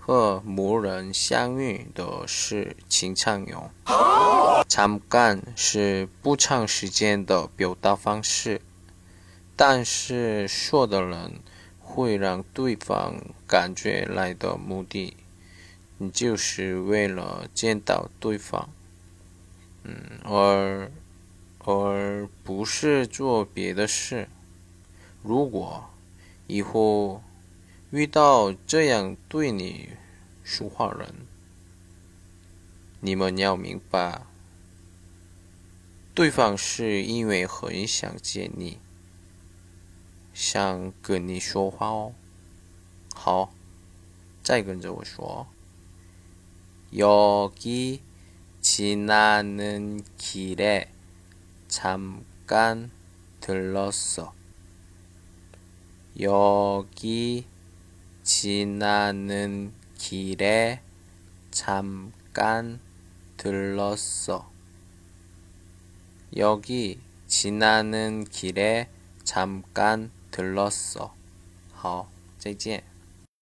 和某人相遇的是请常用。잠깐是不长时间的表达方式，但是说的人会让对方感觉来的目的，你就是为了见到对方，嗯，而而不是做别的事。如果以后遇到这样对你说话人，你们要明白。对方是因为很想见你，想跟你说话哦。好，再跟着我说。여기지나는길에잠깐들렀어 여기 지나는길에잠깐들렀어 여기 지나는 길에 잠깐 들렀어. 好，再见。